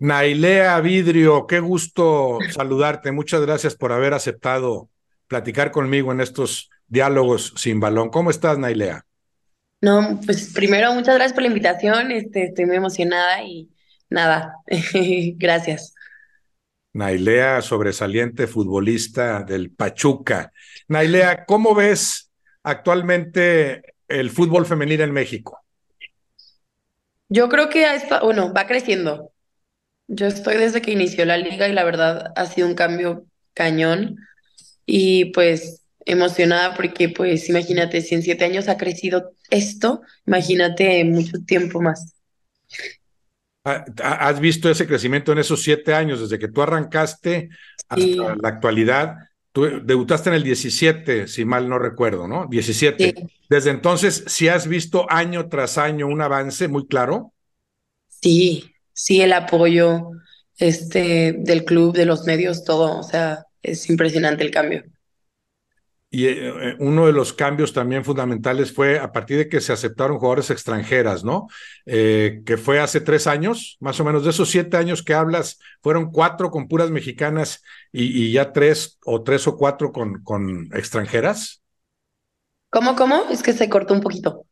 Nailea Vidrio, qué gusto saludarte. Muchas gracias por haber aceptado platicar conmigo en estos diálogos sin balón. ¿Cómo estás, Nailea? No, pues primero muchas gracias por la invitación. Este, estoy muy emocionada y nada, gracias. Nailea, sobresaliente futbolista del Pachuca. Nailea, ¿cómo ves actualmente el fútbol femenil en México? Yo creo que bueno, va creciendo. Yo estoy desde que inició la liga y la verdad ha sido un cambio cañón y pues emocionada porque pues imagínate, si en siete años ha crecido esto, imagínate mucho tiempo más. Ah, ¿Has visto ese crecimiento en esos siete años, desde que tú arrancaste hasta la actualidad? Tú debutaste en el 17, si mal no recuerdo, ¿no? 17. Desde entonces, ¿sí has visto año tras año un avance muy claro? Sí, sí el apoyo este, del club, de los medios, todo. O sea, es impresionante el cambio. Y eh, uno de los cambios también fundamentales fue a partir de que se aceptaron jugadores extranjeras, ¿no? Eh, que fue hace tres años, más o menos de esos siete años que hablas, fueron cuatro con puras mexicanas y, ya tres o tres o cuatro con, con extranjeras. ¿Cómo, cómo? Es que se cortó un poquito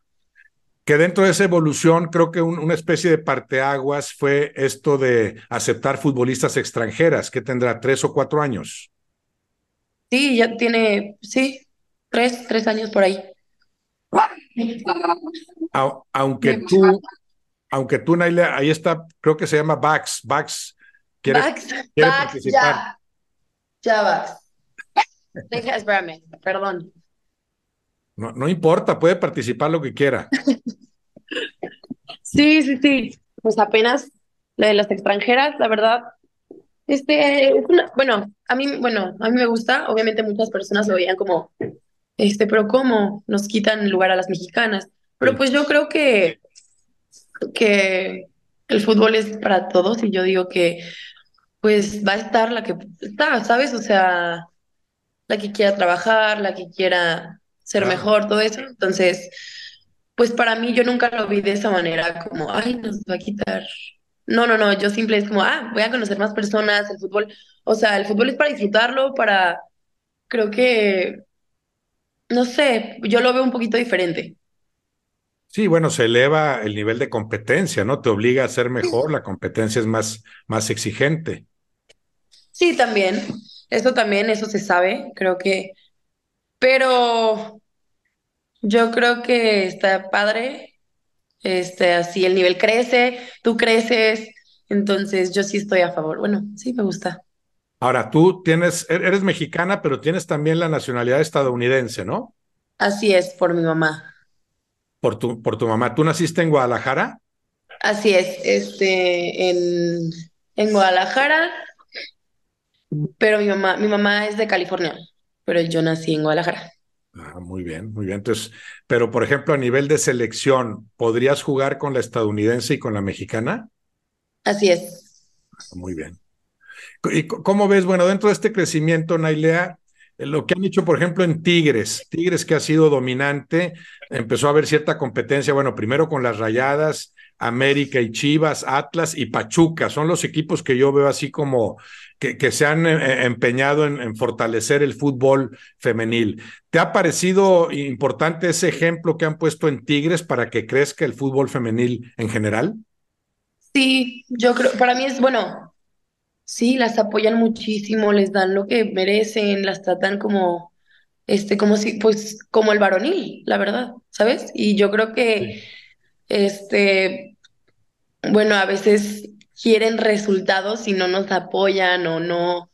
que dentro de esa evolución creo que una especie de parteaguas fue esto de aceptar futbolistas extranjeras, que tendrá tres o cuatro años. Sí, ya tiene, sí, tres, tres años por ahí. aunque tú, aunque tú, Naila, ahí está, creo que se llama Bax, Bax. ¿quiere, Bax, Bax, ya, ya Bax. Deja, espérame, perdón. No, no importa, puede participar lo que quiera. Sí, sí, sí. Pues apenas la de las extranjeras, la verdad. Este, bueno, a mí, bueno, a mí me gusta. Obviamente muchas personas lo veían como, este, pero ¿cómo nos quitan lugar a las mexicanas? Pero pues yo creo que, que el fútbol es para todos y yo digo que pues va a estar la que está, ¿sabes? O sea, la que quiera trabajar, la que quiera ser mejor, todo eso. Entonces, pues para mí yo nunca lo vi de esa manera, como, ay, nos va a quitar. No, no, no, yo simple es como, ah, voy a conocer más personas, el fútbol, o sea, el fútbol es para disfrutarlo, para, creo que, no sé, yo lo veo un poquito diferente. Sí, bueno, se eleva el nivel de competencia, ¿no? Te obliga a ser mejor, la competencia es más, más exigente. Sí, también, eso también, eso se sabe, creo que pero yo creo que está padre. Este, así el nivel crece, tú creces, entonces yo sí estoy a favor. Bueno, sí me gusta. Ahora, tú tienes, e-, eres mexicana, pero tienes también la nacionalidad estadounidense, ¿no? Así es, por mi mamá. Por tu, por tu mamá. ¿Tú naciste en Guadalajara? Así es, este, en, en Guadalajara, pero mi mamá, mi mamá es de California pero yo nací en Guadalajara. Ah, muy bien, muy bien. Entonces, pero por ejemplo, a nivel de selección, ¿podrías jugar con la estadounidense y con la mexicana? Así es. Ah, muy bien. ¿Y cómo ves, bueno, dentro de este crecimiento, Nailea, eh, lo que han hecho, por ejemplo, en Tigres, Tigres que ha sido dominante, empezó a haber cierta competencia, bueno, primero con las Rayadas, América y Chivas, Atlas y Pachuca, son los equipos que yo veo así como que, se han eh, empeñado en, fortalecer el fútbol femenil. ¿Te ha parecido importante ese ejemplo que han puesto en Tigres para que crezca el fútbol femenil en general? Sí, yo creo, para mí es bueno, sí, las apoyan muchísimo, les dan lo que merecen, las tratan como, este, como si, pues, como el varonil, la verdad, ¿sabes? Y yo creo que, este, bueno, a veces quieren resultados y no nos apoyan o no,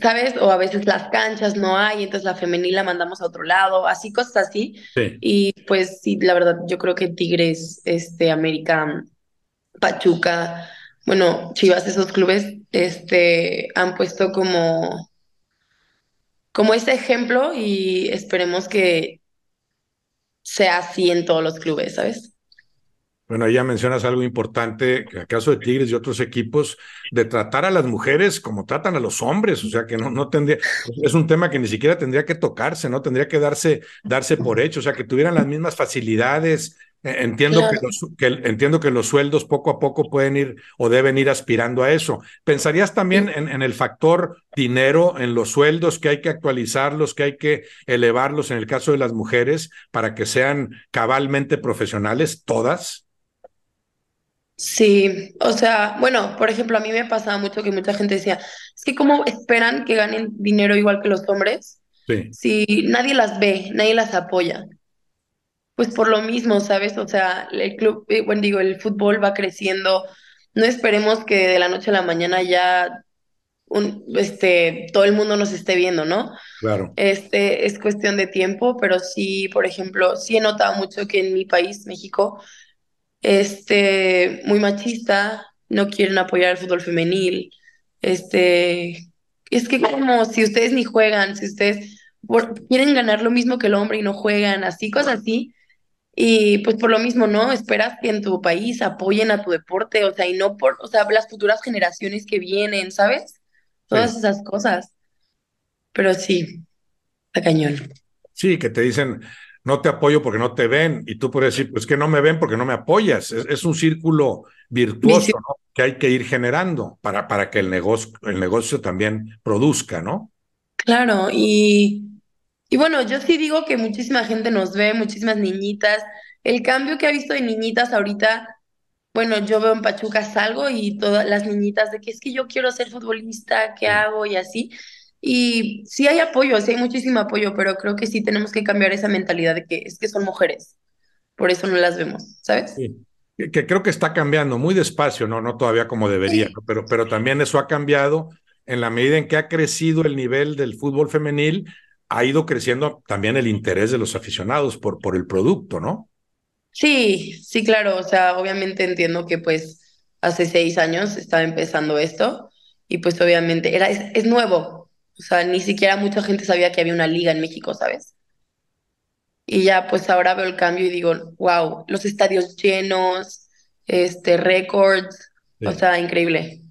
¿sabes? O a veces las canchas no hay, entonces la femenil la mandamos a otro lado, así cosas así. Y pues sí, la verdad, yo creo que Tigres, este, América, Pachuca, bueno, Chivas, esos clubes, este, han puesto como, como ese ejemplo y esperemos que sea así en todos los clubes, ¿sabes? Bueno, ahí ya mencionas algo importante, que caso de Tigres y otros equipos, de tratar a las mujeres como tratan a los hombres, o sea que no, no tendría, es un tema que ni siquiera tendría que tocarse, ¿no? Tendría que darse, darse por hecho, o sea, que tuvieran las mismas facilidades E, entiendo, Claro. que los, que, entiendo que los sueldos poco a poco pueden ir o deben ir aspirando a eso. ¿Pensarías también en, en, el factor dinero, en los sueldos que hay que actualizarlos, que hay que elevarlos en el caso de las mujeres para que sean cabalmente profesionales, todas? Sí, o sea, bueno, por ejemplo, a mí me pasaba mucho que mucha gente decía, es que cómo esperan que ganen dinero igual que los hombres Sí. si nadie las ve, nadie las apoya. Pues por lo mismo, ¿sabes? O sea, el club, eh, bueno, digo, el fútbol va creciendo. No esperemos que de la noche a la mañana ya un, este, todo el mundo nos esté viendo, ¿no? Claro. Este, es cuestión de tiempo, pero sí, por ejemplo, sí he notado mucho que en mi país, México, este, muy machista, no quieren apoyar el fútbol femenil. Este, es que como si ustedes ni juegan, si ustedes quieren ganar lo mismo que el hombre y no juegan, así, cosas así. Y pues por lo mismo, ¿no? Esperas que en tu país apoyen a tu deporte, o sea, y no por, o sea, las futuras generaciones que vienen, ¿sabes? Todas Sí. esas cosas. Pero sí, está cañón. Sí, que te dicen, no te apoyo porque no te ven, y tú puedes decir, pues que no me ven porque no me apoyas. Es, es un círculo virtuoso. ¿no? Que hay que ir generando para, para que el negocio, el negocio también produzca, ¿no? Claro, y, y bueno, yo sí digo que muchísima gente nos ve, muchísimas niñitas. El cambio que ha visto de niñitas ahorita, bueno, yo veo en Pachuca salgo y todas las niñitas de que es que yo quiero ser futbolista, ¿qué hago? Y así. Y sí hay apoyo, sí hay muchísimo apoyo, pero creo que sí tenemos que cambiar esa mentalidad de que es que son mujeres, por eso no las vemos, ¿sabes? Sí. Que, que creo que está cambiando muy despacio, no, no todavía como debería, Sí. ¿no? Pero, pero también eso ha cambiado en la medida en que ha crecido el nivel del fútbol femenil, ha ido creciendo también el interés de los aficionados por, por el producto, ¿no? Sí, sí, claro, o sea, obviamente entiendo que pues hace seis años estaba empezando esto y pues obviamente era, es, es nuevo, o sea, ni siquiera mucha gente sabía que había una liga en México, ¿sabes? Y ya pues ahora veo el cambio y digo, wow, los estadios llenos, este, récords, o sea, increíble.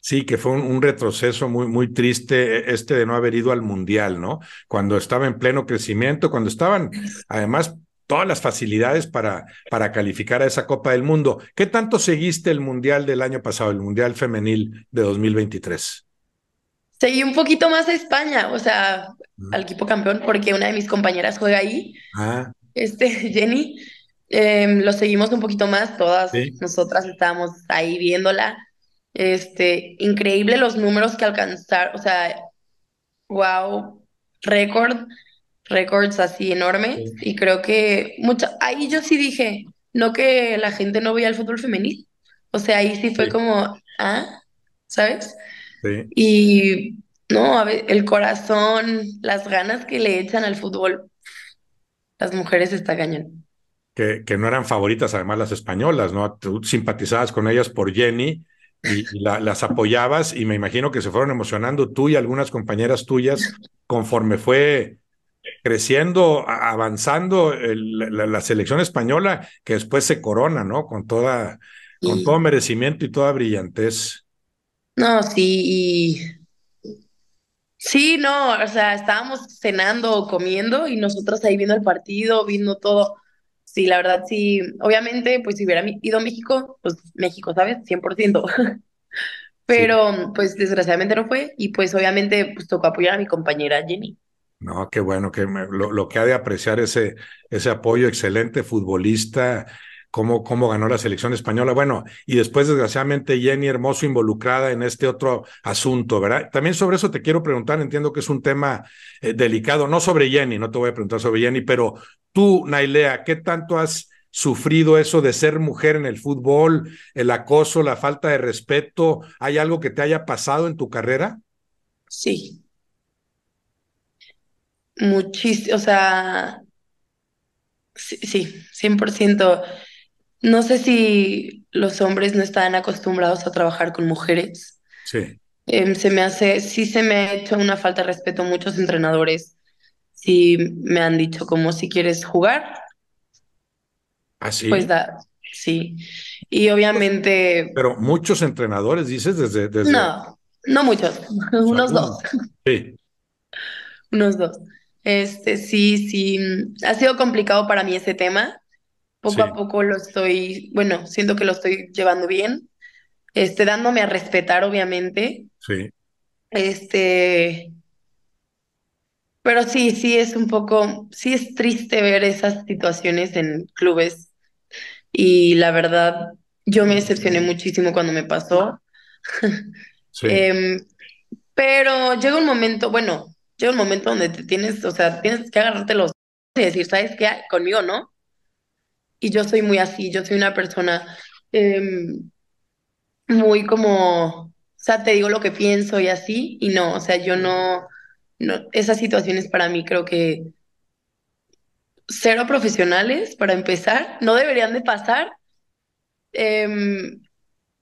Sí, que fue un, un retroceso muy, muy triste este de no haber ido al Mundial, ¿no? Cuando estaba en pleno crecimiento, cuando estaban además todas las facilidades para, para calificar a esa Copa del Mundo. ¿Qué tanto seguiste el Mundial del año pasado, el Mundial Femenil de 2023? Seguí un poquito más a España, o sea, al equipo campeón, porque una de mis compañeras juega ahí Ah, Este, Jenny, em, lo seguimos un poquito más, todas sí, nosotras estábamos ahí viéndola. Este, increíble los números que alcanzar, o sea, wow, récord, récords así enormes. sí, Y creo que mucha, ahí yo sí dije, no que la gente no veía el fútbol femenil. O sea, ahí sí fue sí, como, ah, ¿sabes? Sí. Y no, a ver, el corazón, las ganas que le echan al fútbol, las mujeres está cañón. Que, que no eran favoritas además las españolas, ¿no? Tú simpatizabas con ellas por Jenny y, y la- las apoyabas y me imagino que se fueron emocionando tú y algunas compañeras tuyas conforme fue creciendo, avanzando el- la, la selección española, que después se corona, ¿no? Con toda, con todo merecimiento y toda brillantez. No, sí, y sí, no, o sea, estábamos cenando o comiendo y nosotros ahí viendo el partido, viendo todo. Sí, la verdad, sí, obviamente, pues si hubiera ido a México, pues México, ¿sabes? 100%. Sí, Pero, pues desgraciadamente no fue y pues obviamente, pues tocó apoyar a mi compañera Jenny. no, qué bueno, que me- lo, lo que ha de apreciar ese, ese apoyo, excelente futbolista, cómo, cómo ganó la selección española. Bueno, y después, desgraciadamente, Jenny Hermoso involucrada en este otro asunto, ¿verdad? También sobre eso te quiero preguntar, entiendo que es un tema eh, delicado, no sobre Jenny, no te voy a preguntar sobre Jenny, pero tú, Nailea, ¿qué tanto has sufrido eso de ser mujer en el fútbol, el acoso, la falta de respeto? ¿Hay algo que te haya pasado en tu carrera? Sí, muchísimo, o sea, sí, sí, 100%. No sé si los hombres no están acostumbrados a trabajar con mujeres. Sí, Em, se me hace, sí se me ha hecho una falta de respeto. Muchos entrenadores sí me han dicho como si quieres jugar, pues así. da, sí. Y obviamente, Pero muchos entrenadores, dices, desde, desde no, no muchos, pues, unos dos. Sí, unos dos. Este, sí, sí, ha sido complicado para mí ese tema. Poco a poco lo estoy, bueno, siento que lo estoy llevando bien, este, dándome a respetar, obviamente. Sí. Este, pero sí, sí es un poco, sí es triste ver esas situaciones en clubes y la verdad, yo me decepcioné muchísimo cuando me pasó. Sí. Em, pero llega un momento, bueno, llega un momento donde te tienes, o sea, tienes que agarrarte los y decir, ¿sabes qué? Conmigo, ¿no? Y yo soy muy así, yo soy una persona em, muy como, o sea, te digo lo que pienso y así, y no, o sea, yo no, no, esas situaciones para mí creo que cero profesionales, para empezar, no deberían de pasar. Em,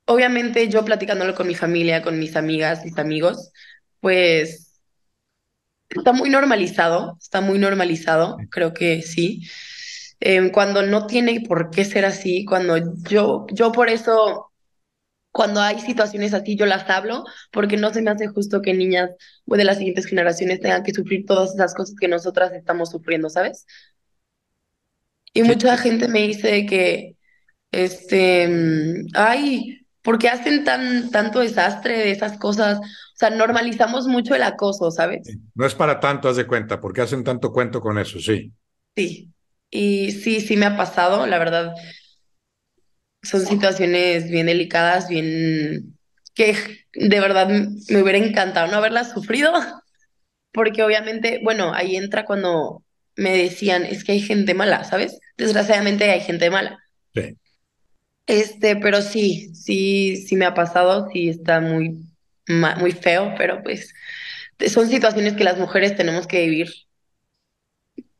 obviamente yo platicándolo con mi familia, con mis amigas, mis amigos, pues está muy normalizado, está muy normalizado, creo que sí. Em, cuando no tiene por qué ser así, cuando yo, yo por eso, cuando hay situaciones así, yo las hablo, porque no se me hace justo que niñas de las siguientes generaciones tengan que sufrir todas esas cosas que nosotras estamos sufriendo, ¿sabes? Y mucha gente me dice que, este, mm, ay, ¿por qué hacen tan, tanto desastre de esas cosas? O sea, normalizamos mucho el acoso, ¿sabes? No es para tanto, haz de cuenta, porque hacen tanto cuento con eso, sí. Sí, y sí, sí me ha pasado, la verdad. Son situaciones bien delicadas, bien que de verdad me hubiera encantado no haberlas sufrido, porque obviamente, bueno, ahí entra cuando me decían, es que hay gente mala, ¿sabes? Desgraciadamente hay gente mala. Sí. Este, pero sí, sí, sí me ha pasado, sí está muy, muy feo, pero pues son situaciones que las mujeres tenemos que vivir.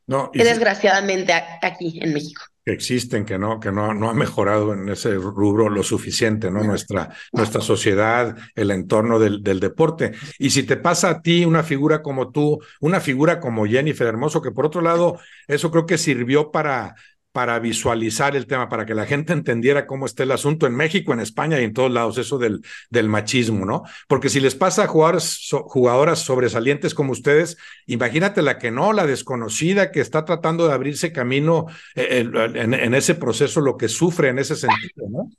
No, y desgraciadamente aquí en México. Que existen, que no, que no, no ha mejorado en ese rubro lo suficiente, ¿no? Nuestra, nuestra sociedad, el entorno del, del deporte. Y si te pasa a ti una figura como tú, una figura como Jennifer Hermoso, que por otro lado, eso creo que sirvió para, para visualizar el tema, para que la gente entendiera cómo está el asunto en México, en España y en todos lados, eso del, del machismo, ¿no? Porque si les pasa a jugadores, jugadoras sobresalientes como ustedes, imagínate la que no, la desconocida que está tratando de abrirse camino eh, en, en ese proceso, lo que sufre en ese sentido, ¿no?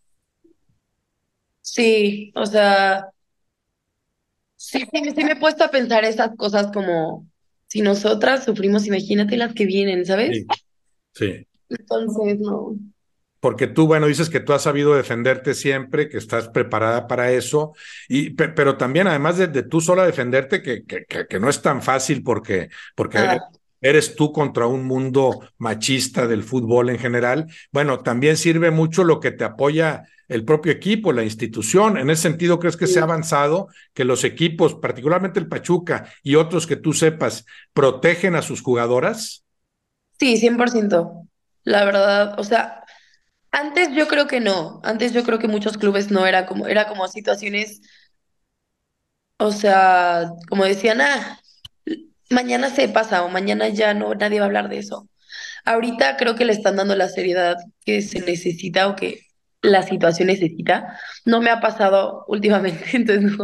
Sí, o sea, sí, sí me he puesto a pensar esas cosas como si nosotras sufrimos, imagínate las que vienen, ¿sabes? Sí. sí. Entonces, no. Porque tú, bueno, dices que tú has sabido defenderte siempre, que estás preparada para eso, y, pero también, además de, de tú sola defenderte, que, que, que, no es tan fácil porque, porque ah. eres tú contra un mundo machista del fútbol en general, bueno, también sirve mucho lo que te apoya el propio equipo, la institución. En ese sentido, ¿crees que se ha avanzado? Que los equipos, particularmente el Pachuca y otros que tú sepas, protegen a sus jugadoras? Sí, 100%. La verdad, o sea, antes yo creo que no. Antes yo creo que muchos clubes no era como, era como situaciones, o sea, como decían, ah, mañana se pasa o mañana ya no, nadie va a hablar de eso. Ahorita creo que le están dando la seriedad que se necesita o que la situación necesita. No me ha pasado últimamente, entonces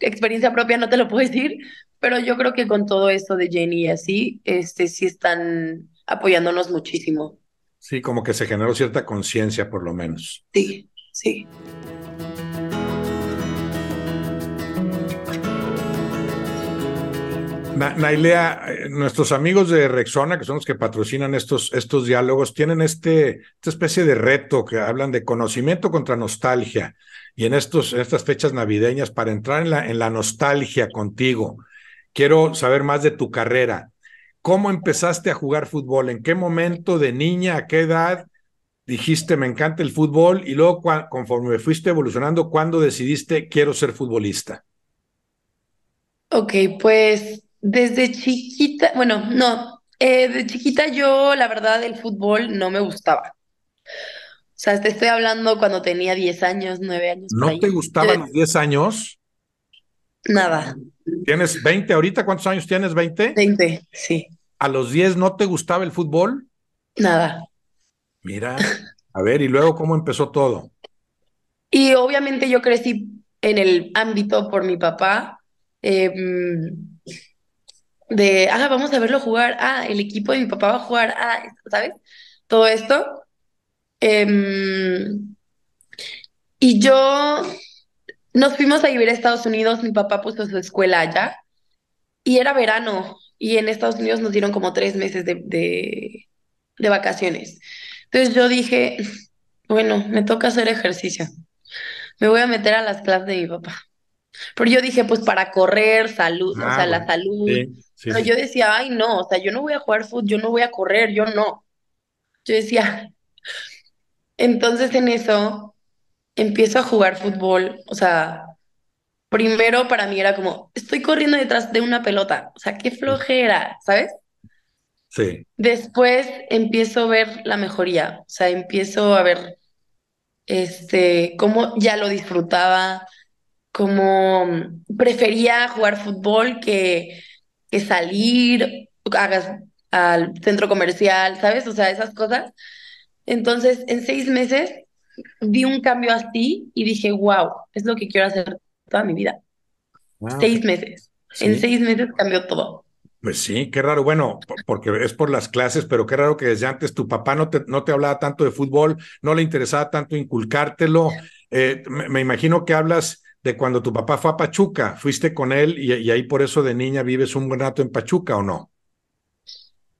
experiencia propia no te lo puedo decir, pero yo creo que con todo esto de Jenny y así, este sí están apoyándonos muchísimo. Sí, como que se generó cierta conciencia por lo menos. Sí, sí. Nailea, eh, nuestros amigos de Rexona, que son los que patrocinan estos, estos diálogos, tienen este, esta especie de reto que hablan de conocimiento contra nostalgia. Y en, estos, en estas fechas navideñas, para entrar en la, en la nostalgia contigo, quiero saber más de tu carrera. ¿Cómo empezaste a jugar fútbol? ¿En qué momento de niña, a qué edad dijiste me encanta el fútbol? Y luego, conforme fuiste evolucionando, ¿cuándo decidiste quiero ser futbolista? Ok, pues desde chiquita, bueno, no, eh, de chiquita yo, la verdad, el fútbol no me gustaba. O sea, te estoy hablando cuando tenía 10 años, 9 años. ¿No te gustaban los 10 años? Nada. ¿Tienes 20 ahorita? ¿Cuántos años tienes? ¿20? 20, sí. ¿A los 10 no te gustaba el fútbol? Nada. Mira, a ver, ¿y luego cómo empezó todo? Y obviamente yo crecí en el ámbito por mi papá, em, de, ah, vamos a verlo jugar, ah, el equipo de mi papá va a jugar, ah, ¿sabes? Todo esto. Em, y yo nos fuimos a vivir a Estados Unidos, mi papá puso su escuela allá y era verano y en Estados Unidos nos dieron como tres meses de, de, de vacaciones. Entonces yo dije, bueno, me toca hacer ejercicio. Me voy a meter a las clases de mi papá. Pero yo dije, pues para correr, salud, o Ah, sea, la bueno. salud. Sí, sí, Pero sí. yo decía, ay, no, o sea, yo no voy a jugar fútbol, yo no voy a correr, yo no. Yo decía, entonces en eso empiezo a jugar fútbol, o sea, primero para mí era como, estoy corriendo detrás de una pelota, o sea, qué flojera, ¿sabes? Sí, Después empiezo a ver la mejoría, o sea, empiezo a ver este, cómo ya lo disfrutaba, cómo prefería jugar fútbol que, que salir hagas al centro comercial, ¿sabes? O sea, esas cosas. Entonces, en seis meses vi un cambio así y dije, wow, es lo que quiero hacer toda mi vida. Seis meses. En seis meses cambió todo. pues sí, qué raro. Bueno, po- porque es por las clases, pero qué raro que desde antes tu papá no te, no te hablaba tanto de fútbol, no le interesaba tanto inculcártelo. Eh, me, me imagino que hablas de cuando tu papá fue a Pachuca, fuiste con él y, y ahí por eso de niña vives un buen rato en Pachuca, ¿o no?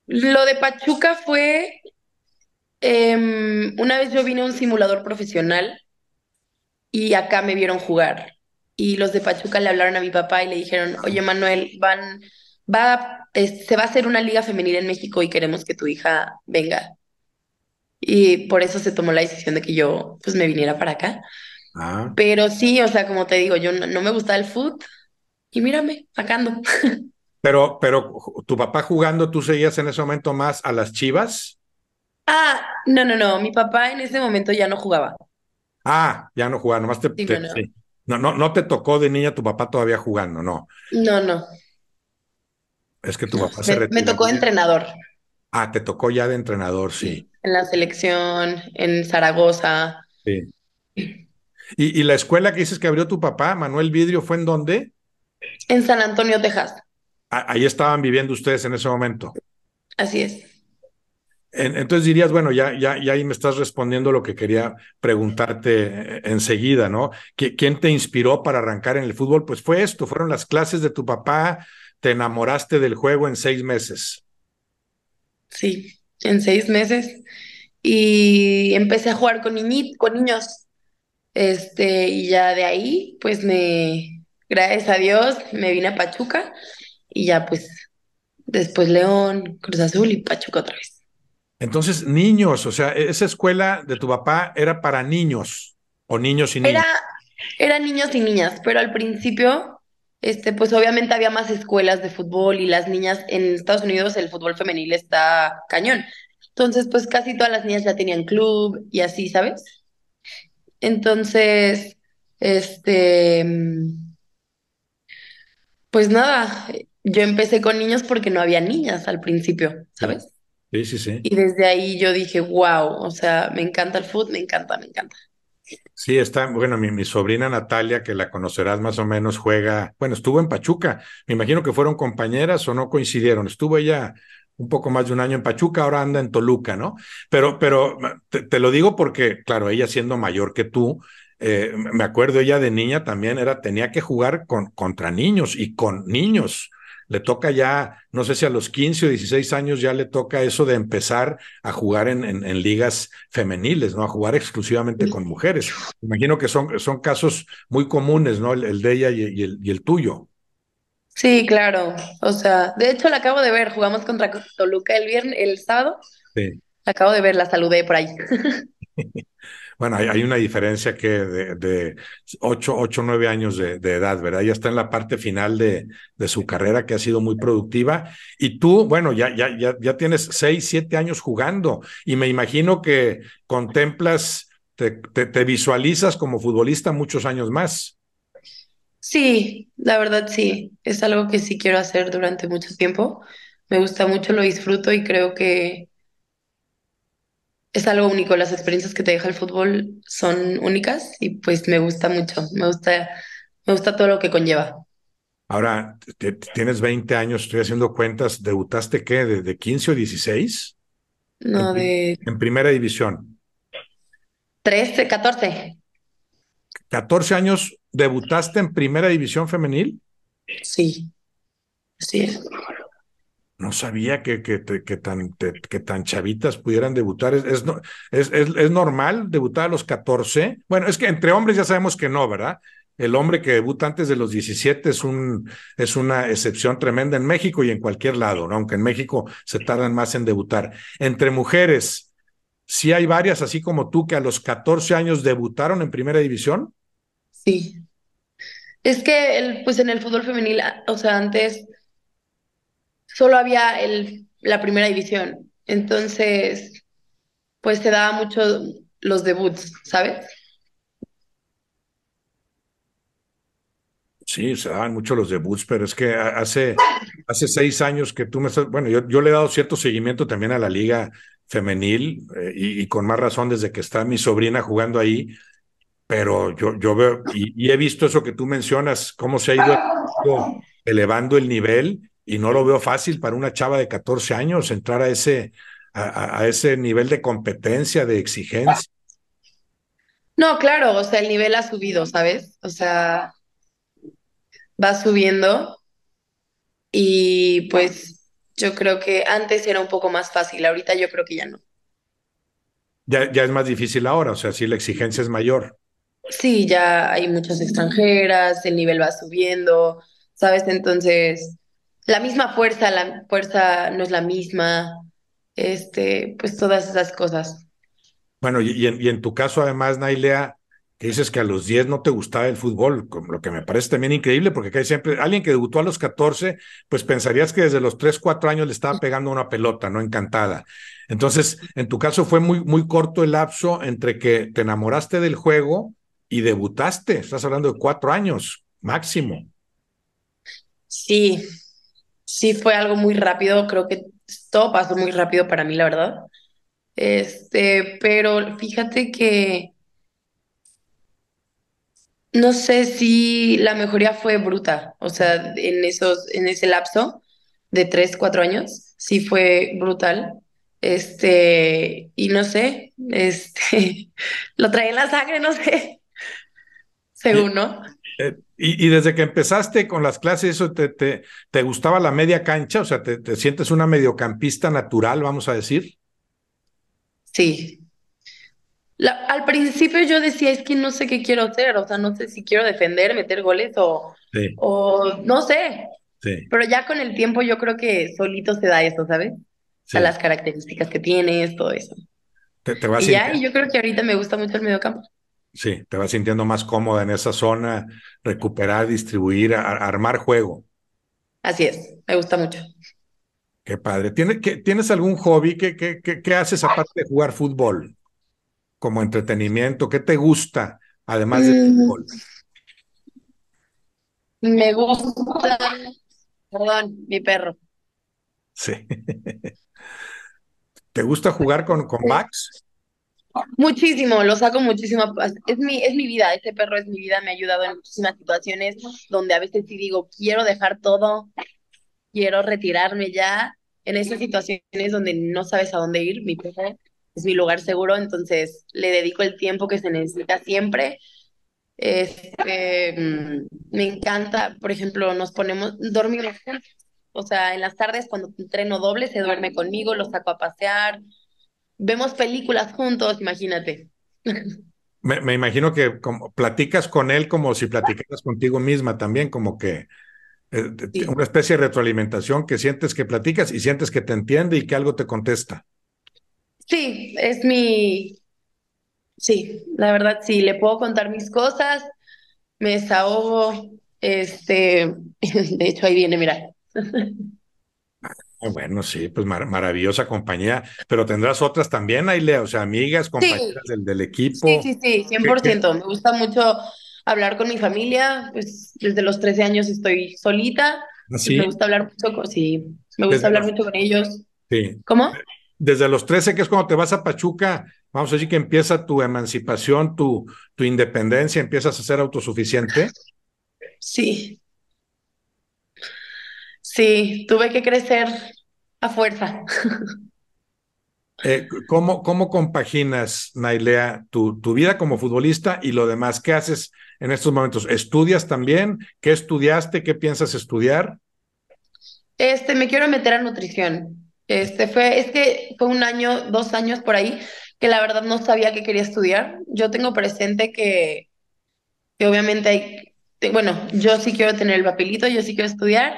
Lo de Pachuca fue, em, una vez yo vine a un simulador profesional y acá me vieron jugar. Y los de Pachuca le hablaron a mi papá y le dijeron, oye Manuel, van, va, es- se va a hacer una liga femenil en México y queremos que tu hija venga. Y por eso se tomó la decisión de que yo pues me viniera para acá. Ah, Pero sí, o sea, como te digo, yo no, no me gusta el fútbol y mírame, acá ando. pero, pero tu papá jugando, ¿tú seguías en ese momento más a las Chivas? Ah, no, no, no, mi papá en ese momento ya no jugaba. Ah, ya no jugaba, nomás te, Sí, no, te- no, sí. No, no, no te tocó de niña tu papá todavía jugando, no. no, no, Es que tu papá se Me, me tocó entrenador. Ah, te tocó ya de entrenador, Sí, sí. en la selección, en Zaragoza, Sí. ¿Y, y la escuela que dices que abrió tu papá, Manuel Vidrio, fue en dónde? en San Antonio, Texas. Ah, ahí estaban viviendo ustedes en ese momento. Así es. En- entonces dirías, bueno, ya, ya, ya ahí me estás respondiendo lo que quería preguntarte enseguida, ¿no? ¿Qui- ¿Quién te inspiró para arrancar en el fútbol? Pues fue esto, fueron las clases de tu papá, te enamoraste del juego en seis meses. Sí, en seis meses. Y empecé a jugar con con niños. Este, y ya de ahí, pues me, gracias a Dios, me vine a Pachuca y ya pues después León, Cruz Azul y Pachuca otra vez. Entonces, niños, o sea, e-, esa escuela de tu papá era para niños o niños y niñas. Era, eran niños y niñas, pero al principio, este, pues obviamente había más escuelas de fútbol y las niñas en Estados Unidos el fútbol femenil está cañón. Entonces, pues casi todas las niñas ya tenían club y así, ¿sabes? Entonces, este, pues nada, yo empecé con niños porque no había niñas al principio, ¿sabes? Sí, sí, sí. Y desde ahí yo dije, wow, o sea, me encanta el fútbol, me encanta, me encanta. Sí, está, bueno, mi, mi sobrina Natalia, que la conocerás más o menos, juega, bueno, estuvo en Pachuca. Me imagino que fueron compañeras o no coincidieron. Estuvo ella un poco más de un año en Pachuca, ahora anda en Toluca, ¿no? Pero, pero te, te lo digo porque, claro, ella siendo mayor que tú, eh, me acuerdo ella de niña también era, tenía que jugar con, contra niños y con niños. Le toca ya, no sé si a los 15 o 16 años ya le toca eso de empezar a jugar en, en, en ligas femeniles, ¿no? A jugar exclusivamente con mujeres. Imagino que son, son casos muy comunes, ¿no? El, el de ella y, y, el, y el tuyo. Sí, claro. O sea, de hecho la acabo de ver, jugamos contra Toluca el viernes, el sábado. Sí. La acabo de ver, la saludé por ahí. Bueno, hay, una diferencia que de, de 8, 8, 9 años de, edad, ¿verdad? Ya está en la parte final de, de, su carrera que ha sido muy productiva. Y tú, bueno, ya, ya, ya, ya tienes 6, 7 años jugando y me imagino que contemplas, te, te, te visualizas como futbolista muchos años más. Sí, la verdad sí, es algo que sí quiero hacer durante mucho tiempo. Me gusta mucho, lo disfruto y creo que es algo único. Las experiencias que te deja el fútbol son únicas y pues me gusta mucho. Me gusta, me gusta todo lo que conlleva. Ahora, tienes 20 años, estoy haciendo cuentas, ¿debutaste qué? ¿De, de 15 o 16? No, en, de... en primera división. 13, 14. 14 años, ¿debutaste en primera división femenil? Sí, sí. No sabía que, que, tan, que tan chavitas pudieran debutar. ¿Es, es, es, es, normal debutar a los 14? Bueno, es que entre hombres ya sabemos que no, ¿verdad? El hombre que debuta antes de los 17 es, un, es una excepción tremenda en México y en cualquier lado, ¿no? aunque en México se tardan más en debutar. Entre mujeres, ¿sí hay varias, así como tú, que a los 14 años debutaron en primera división? Sí. Es que el, pues en el fútbol femenil, o sea, antes solo había el, la primera división. Entonces, pues se daba mucho los debuts, ¿sabes? Sí, se daban mucho los debuts, pero es que hace, hace seis años que tú me estás, bueno, yo, yo le he dado cierto seguimiento también a la liga femenil eh, y, con más razón desde que está mi sobrina jugando ahí, pero yo, yo veo y, he visto eso que tú mencionas, cómo se ha ido elevando el nivel y no lo veo fácil para una chava de 14 años entrar a ese, a, a ese nivel de competencia, de exigencia. No, claro, o sea, el nivel ha subido, ¿sabes? O sea, va subiendo y pues yo creo que antes era un poco más fácil, ahorita yo creo que ya no. Ya, ya es más difícil ahora, o sea, sí la exigencia es mayor. Sí, ya hay muchas extranjeras, el nivel va subiendo, ¿sabes? Entonces, la misma fuerza, la fuerza no es la misma, este, pues todas esas cosas. Bueno, y, en, y en, tu caso, además, Nailea, que dices que a los 10 no te gustaba el fútbol, lo que me parece también increíble, porque hay siempre alguien que debutó a los 14, pues pensarías que desde los 3, 4 años le estaba pegando una pelota, ¿no? Encantada. Entonces, en tu caso fue muy, muy corto el lapso entre que te enamoraste del juego y debutaste. Estás hablando de cuatro años máximo. Sí, sí fue algo muy rápido, creo que todo pasó muy rápido para mí, la verdad. Este, pero fíjate que no sé si la mejoría fue bruta, o sea, en esos, en ese lapso de tres, cuatro años, sí fue brutal. Este, y no sé, este, lo trae en la sangre, no sé, según, ¿no? Eh, y, desde que empezaste con las clases, ¿eso te, te, te gustaba la media cancha? O sea, te, ¿te, sientes una mediocampista natural, vamos a decir? Sí. La, al principio yo decía, es que no sé qué quiero hacer, o sea, no sé si quiero defender, meter goles o, o no sé. Sí. Pero ya con el tiempo yo creo que solito se da eso, ¿sabes? Sí. A las características que tienes, todo eso. Te, te vas y ya, y yo creo que ahorita me gusta mucho el mediocampo. Sí, te vas sintiendo más cómoda en esa zona, recuperar, distribuir, a, armar juego. Así es, me gusta mucho. Qué padre. ¿Tienes, qué, ¿tienes algún hobby? ¿Qué, qué, qué, qué haces aparte de jugar fútbol? Como entretenimiento, ¿qué te gusta además del mm. fútbol? Me gusta, perdón, mi perro. Sí. ¿Te gusta jugar con, con Max? Muchísimo, lo saco muchísimo. Es mi, es mi vida, este perro es mi vida, me ha ayudado en muchísimas situaciones donde a veces sí digo, quiero dejar todo, quiero retirarme ya. En esas situaciones donde no sabes a dónde ir, mi perro es mi lugar seguro, entonces le dedico el tiempo que se necesita siempre. Este, mm, me encanta, por ejemplo, nos ponemos, dormimos juntos. O sea, en las tardes cuando entreno doble, se duerme conmigo, lo saco a pasear, vemos películas juntos, imagínate. Me, me, imagino que como, platicas con él como si platicaras contigo misma también, como que eh, sí. una especie de retroalimentación que sientes que platicas y sientes que te entiende y que algo te contesta. Sí, es mi... Sí, la verdad sí, le puedo contar mis cosas, me desahogo, este, de hecho ahí viene, mira. Bueno, sí, pues mar maravillosa compañía, pero tendrás otras también, Ailea, o sea, amigas, compañeras sí. del, del, equipo. Sí, sí, sí, 100%. ¿Qué, qué? Me gusta mucho hablar con mi familia, pues desde los 13 años estoy solita. ¿Sí? Me gusta hablar mucho con, sí, me gusta desde hablar los... mucho con ellos. Sí. ¿Cómo? Desde los 13, que es cuando te vas a Pachuca, vamos a decir que empieza tu emancipación, tu, tu independencia, empiezas a ser autosuficiente. Sí, Sí, tuve que crecer a fuerza. Eh, ¿cómo, ¿Cómo compaginas, Nailea, tu, tu vida como futbolista y lo demás? ¿Qué haces en estos momentos? ¿Estudias también? ¿Qué estudiaste? ¿Qué piensas estudiar? Este, me quiero meter a nutrición. Este fue, es que fue un año, dos años por ahí, que la verdad no sabía que quería estudiar. Yo tengo presente que, que obviamente hay, bueno, yo sí quiero tener el papelito, yo sí quiero estudiar,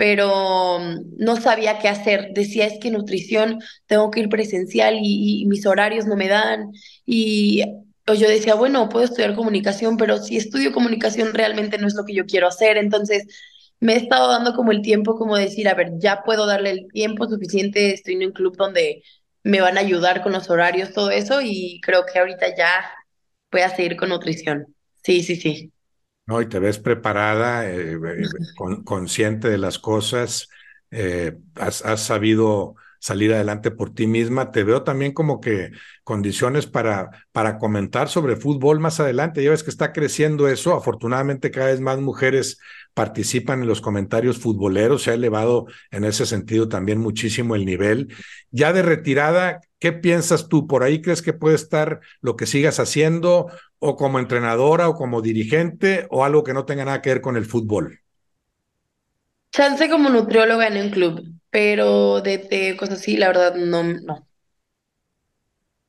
pero no sabía qué hacer. Decía, es que nutrición tengo que ir presencial y, y mis horarios no me dan. Y pues yo decía, bueno, puedo estudiar comunicación, pero si estudio comunicación realmente no es lo que yo quiero hacer. Entonces me he estado dando como el tiempo, como decir, a ver, ya puedo darle el tiempo suficiente, estoy en un club donde me van a ayudar con los horarios, todo eso, y creo que ahorita ya voy a seguir con nutrición. Sí, sí, sí. ¿No? Y te ves preparada, eh, eh, con- consciente de las cosas, eh, has, has sabido salir adelante por ti misma. Te veo también como que condiciones para, para comentar sobre fútbol más adelante. Ya ves que está creciendo eso. Afortunadamente, cada vez más mujeres participan en los comentarios futboleros. Se ha elevado en ese sentido también muchísimo el nivel. Ya de retirada, ¿qué piensas tú? ¿Por ahí crees que puede estar lo que sigas haciendo? O como entrenadora o como dirigente o algo que no tenga nada que ver con el fútbol. Chance como nutrióloga en un club, pero de, de cosas así, la verdad, no, no.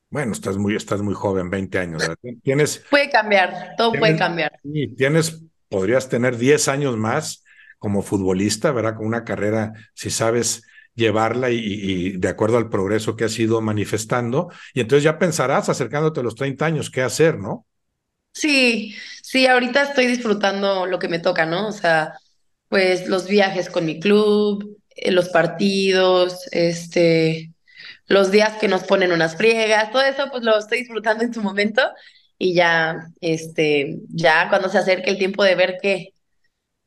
Bueno, estás muy, estás muy joven, 20 años. ¿verdad? Tienes, Puede cambiar, todo puede cambiar. sí, tienes, podrías tener 10 años más como futbolista, ¿verdad? Con una carrera, si sabes llevarla y, y de acuerdo al progreso que has ido manifestando. Y entonces ya pensarás, acercándote a los 30 años, qué hacer, ¿no? Sí, sí, ahorita estoy disfrutando lo que me toca, ¿no? O sea, pues los viajes con mi club, eh, los partidos, este, los días que nos ponen unas friegas, todo eso, pues lo estoy disfrutando en su momento y ya, este, ya cuando se acerque el tiempo de ver qué,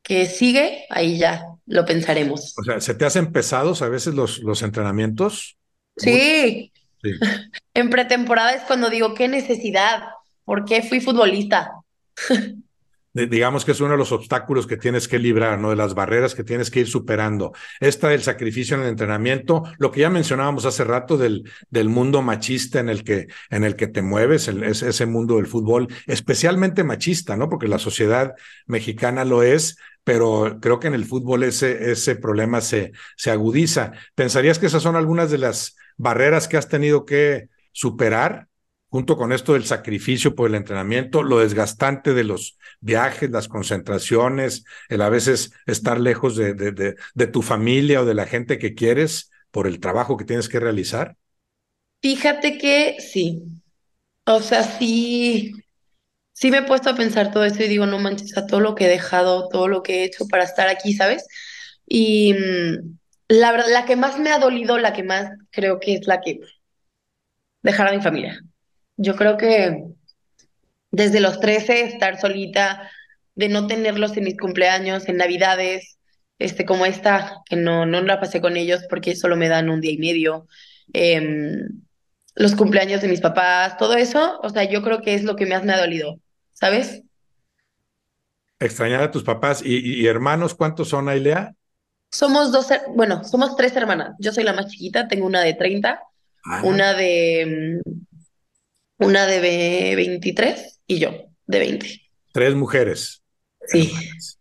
qué sigue, ahí ya lo pensaremos. O sea, ¿se te hacen pesados a veces los, los entrenamientos? Sí, sí. en pretemporada es cuando digo, qué necesidad, ¿por qué fui futbolista? digamos que es uno de los obstáculos que tienes que librar, ¿no? De las barreras que tienes que ir superando. Esta del sacrificio en el entrenamiento, lo que ya mencionábamos hace rato del, del mundo machista en el que, en el que te mueves, ese mundo del fútbol, especialmente machista, ¿no? Porque la sociedad mexicana lo es, pero creo que en el fútbol ese, ese problema se, se agudiza. ¿Pensarías que esas son algunas de las barreras que has tenido que superar? Junto con esto del sacrificio por el entrenamiento, lo desgastante de los viajes, las concentraciones, el a veces estar lejos de, de, de, tu familia o de la gente que quieres por el trabajo que tienes que realizar. Fíjate que sí, o sea, sí. Sí me he puesto a pensar todo eso y digo, no manches, a todo lo que he dejado, todo lo que he hecho para estar aquí, ¿sabes? Y mm, la verdad, la que más me ha dolido, la que más creo que es la que dejar a mi familia. Yo creo que desde los 13 estar solita, de no tenerlos en mis cumpleaños, en Navidades, este, como esta, que no, no la pasé con ellos porque solo me dan un día y medio. em, los cumpleaños de mis papás, todo eso, o sea, yo creo que es lo que más me ha dolido, ¿sabes? Extrañar a tus papás y, hermanos, ¿cuántos son, Ailea? Somos dos, bueno, somos tres hermanas. Yo soy la más chiquita, tengo una de 30, Ah, una de, una de ve- 23 y yo de 20. tres mujeres, Sí, hermanas.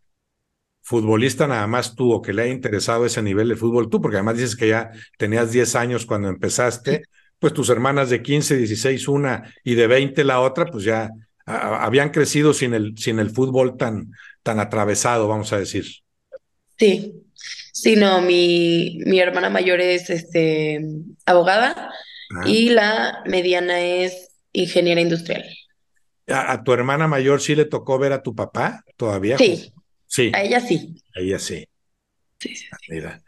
Futbolista nada más tú, o que le haya interesado ese nivel de fútbol tú, porque además dices que ya tenías 10 años cuando empezaste, pues tus hermanas de 15, 16, una y de 20 la otra, pues ya a- habían crecido sin el, sin el fútbol tan, tan atravesado, vamos a decir. sí. Sí, no, mi, mi hermana mayor es este, abogada y la mediana es ingeniera industrial. ¿A, a tu hermana mayor sí le tocó ver a tu papá todavía? Sí, Sí, a ella sí. a ella sí. Sí, sí. Mira.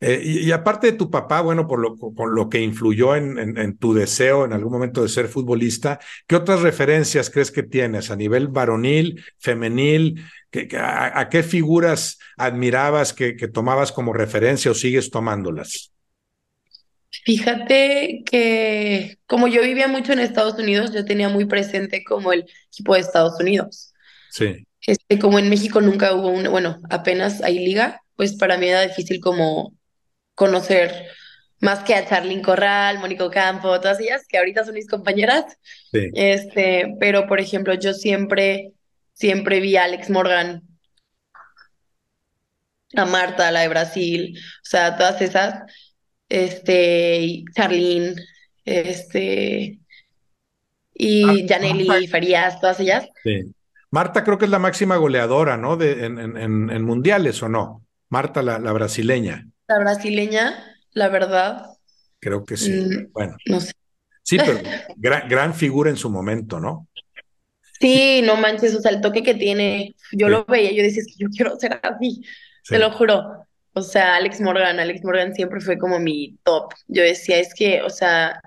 Eh, y, y aparte de tu papá, bueno, por lo, con lo que influyó en, en, en tu deseo en algún momento de ser futbolista, ¿qué otras referencias crees que tienes a nivel varonil, femenil? ¿Qué- qué- a, a qué figuras admirabas que, que tomabas como referencia o sigues tomándolas? Fíjate que como yo vivía mucho en Estados Unidos, yo tenía muy presente como el equipo de Estados Unidos. Sí, Este, como en México nunca hubo un, bueno, apenas hay liga, pues para mí era difícil como conocer más que a Charlyn Corral, Mónico Campo, todas ellas que ahorita son mis compañeras. Sí. Este, pero por ejemplo, yo siempre, siempre vi a Alex Morgan, a Marta, la de Brasil, o sea, todas esas, este, Charlyn, este, y Janely Farías, todas ellas. Sí. Marta creo que es la máxima goleadora, ¿no? De, en, en, en mundiales o no. Marta, la, la, brasileña. La brasileña, la verdad. Creo que sí. Mm, bueno. No sé. Sí, pero gran, gran, figura en su momento, ¿no? Sí, no manches, o sea, el toque que tiene, yo sí. lo veía, yo decía, es que yo quiero ser así, sí. te lo juro. O sea, Alex Morgan, Alex Morgan siempre fue como mi top. Yo decía, es que, o sea,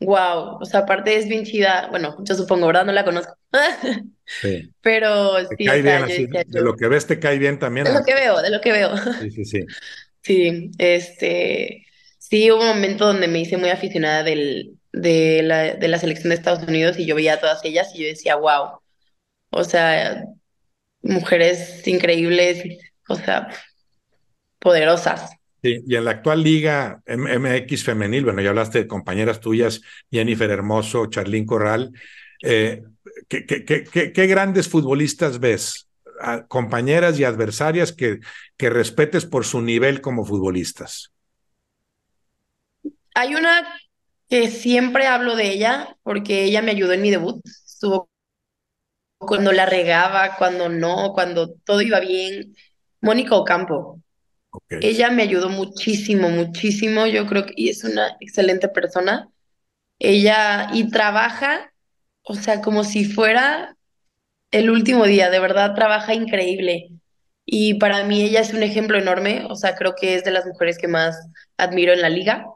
wow, o sea, aparte es bien chida, bueno, yo supongo, ¿verdad? No la conozco. Sí. Pero te sí, cae o sea, bien, así, decía, de lo que ves te cae bien también. de lo que veo, de lo que veo. Sí, sí, sí. Sí, este, sí hubo un momento donde me hice muy aficionada del, de la, de la selección de Estados Unidos y yo veía a todas ellas y yo decía, wow, o sea, mujeres increíbles, o sea, poderosas. Sí, y en la actual liga MX femenil, bueno, ya hablaste de compañeras tuyas, Jennifer Hermoso, Charlín Corral, eh, ¿qué, qué, qué, ¿qué, grandes futbolistas ves? A compañeras y adversarias que, que respetes por su nivel como futbolistas. Hay una que siempre hablo de ella porque ella me ayudó en mi debut. Estuvo cuando la regaba, cuando no, cuando todo iba bien. Mónica Ocampo. Okay. Ella me ayudó muchísimo, muchísimo. Yo creo que y es una excelente persona. Ella y trabaja, o sea, como si fuera el último día, de verdad trabaja increíble. Y para mí ella es un ejemplo enorme, o sea, creo que es de las mujeres que más admiro en la liga.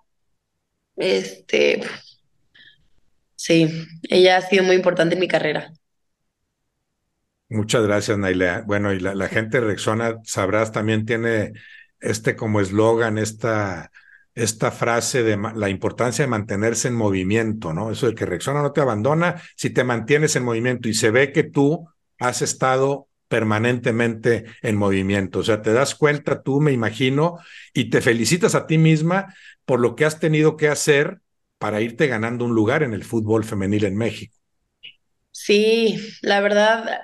Este, sí, ella ha sido muy importante en mi carrera. Muchas gracias, Nailea. Bueno, y la, la gente de Rexona, sabrás, también tiene este como eslogan, esta, esta frase de la importancia de mantenerse en movimiento, ¿no? Eso de que Rexona no te abandona si te mantienes en movimiento y se ve que tú has estado permanentemente en movimiento. O sea, te das cuenta tú, me imagino, y te felicitas a ti misma por lo que has tenido que hacer para irte ganando un lugar en el fútbol femenil en México. Sí, la verdad,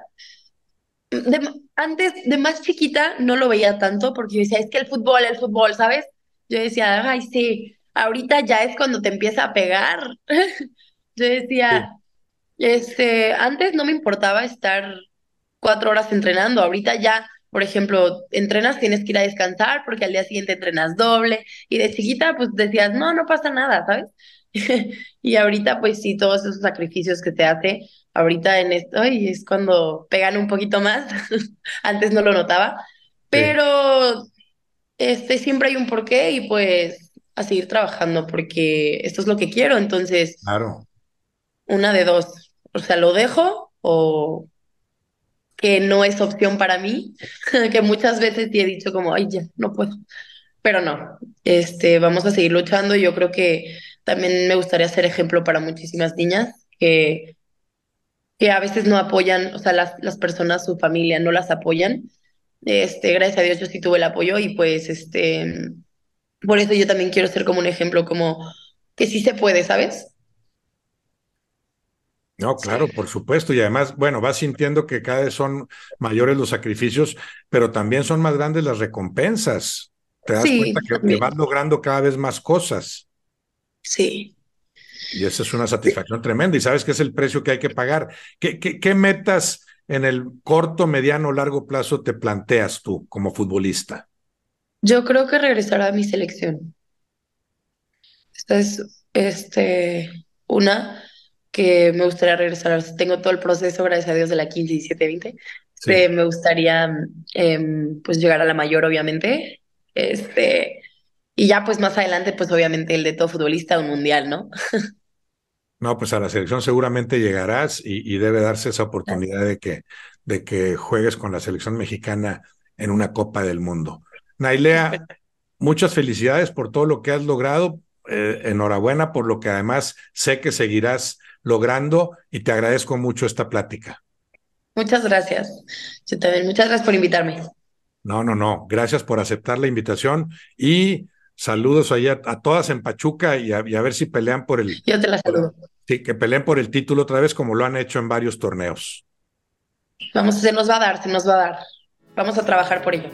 de, antes de más chiquita no lo veía tanto porque yo decía, es que el fútbol, el fútbol, ¿sabes? Yo decía, ay, sí, ahorita ya es cuando te empieza a pegar. yo decía, sí. este, antes no me importaba estar cuatro horas entrenando, ahorita ya, por ejemplo, entrenas, tienes que ir a descansar porque al día siguiente entrenas doble y de chiquita pues decías, no, no pasa nada, ¿sabes? y ahorita pues sí, todos esos sacrificios que te hace, ahorita en esto ay, es cuando pegan un poquito más, antes no lo notaba, pero sí. este siempre hay un porqué y pues a seguir trabajando porque esto es lo que quiero, entonces claro. una de dos, o sea, lo dejo o que no es opción para mí, que muchas veces te he dicho como, ay, ya, no puedo, pero no, este, vamos a seguir luchando, yo creo que también me gustaría ser ejemplo para muchísimas niñas que que a veces no apoyan, o sea, las, las personas, su familia no las apoyan. Este, gracias a Dios yo sí tuve el apoyo y pues este, por eso yo también quiero ser como un ejemplo, como que sí se puede, ¿sabes? No, claro, por supuesto. Y además, bueno, vas sintiendo que cada vez son mayores los sacrificios, pero también son más grandes las recompensas. Te das Sí, cuenta que, vas logrando cada vez más cosas. Sí. Y esa es una satisfacción tremenda. Y sabes que es el precio que hay que pagar. ¿Qué, qué, qué metas en el corto, mediano, largo plazo te planteas tú como futbolista? Yo creo que regresará a mi selección. Esta es este, una que me gustaría regresar. Tengo todo el proceso, gracias a Dios, de la 15, 17, 20. Sí. Este, me gustaría em, pues llegar a la mayor, obviamente. Este, y ya pues más adelante, pues obviamente el de todo futbolista, un mundial, ¿no? No, pues a la selección seguramente llegarás y, y debe darse esa oportunidad de que, de que juegues con la selección mexicana en una Copa del Mundo. Nailea, muchas felicidades por todo lo que has logrado. Eh, enhorabuena por lo que además sé que seguirás logrando y te agradezco mucho esta plática. Muchas gracias. Yo también, muchas gracias por invitarme. No, no, no. Gracias por aceptar la invitación y Saludos allá a, todas en Pachuca y a, ver si pelean por el. Yo te la saludo. Sí, que peleen por el título otra vez como lo han hecho en varios torneos. Vamos, se nos va a dar, se nos va a dar. Vamos a trabajar por ello.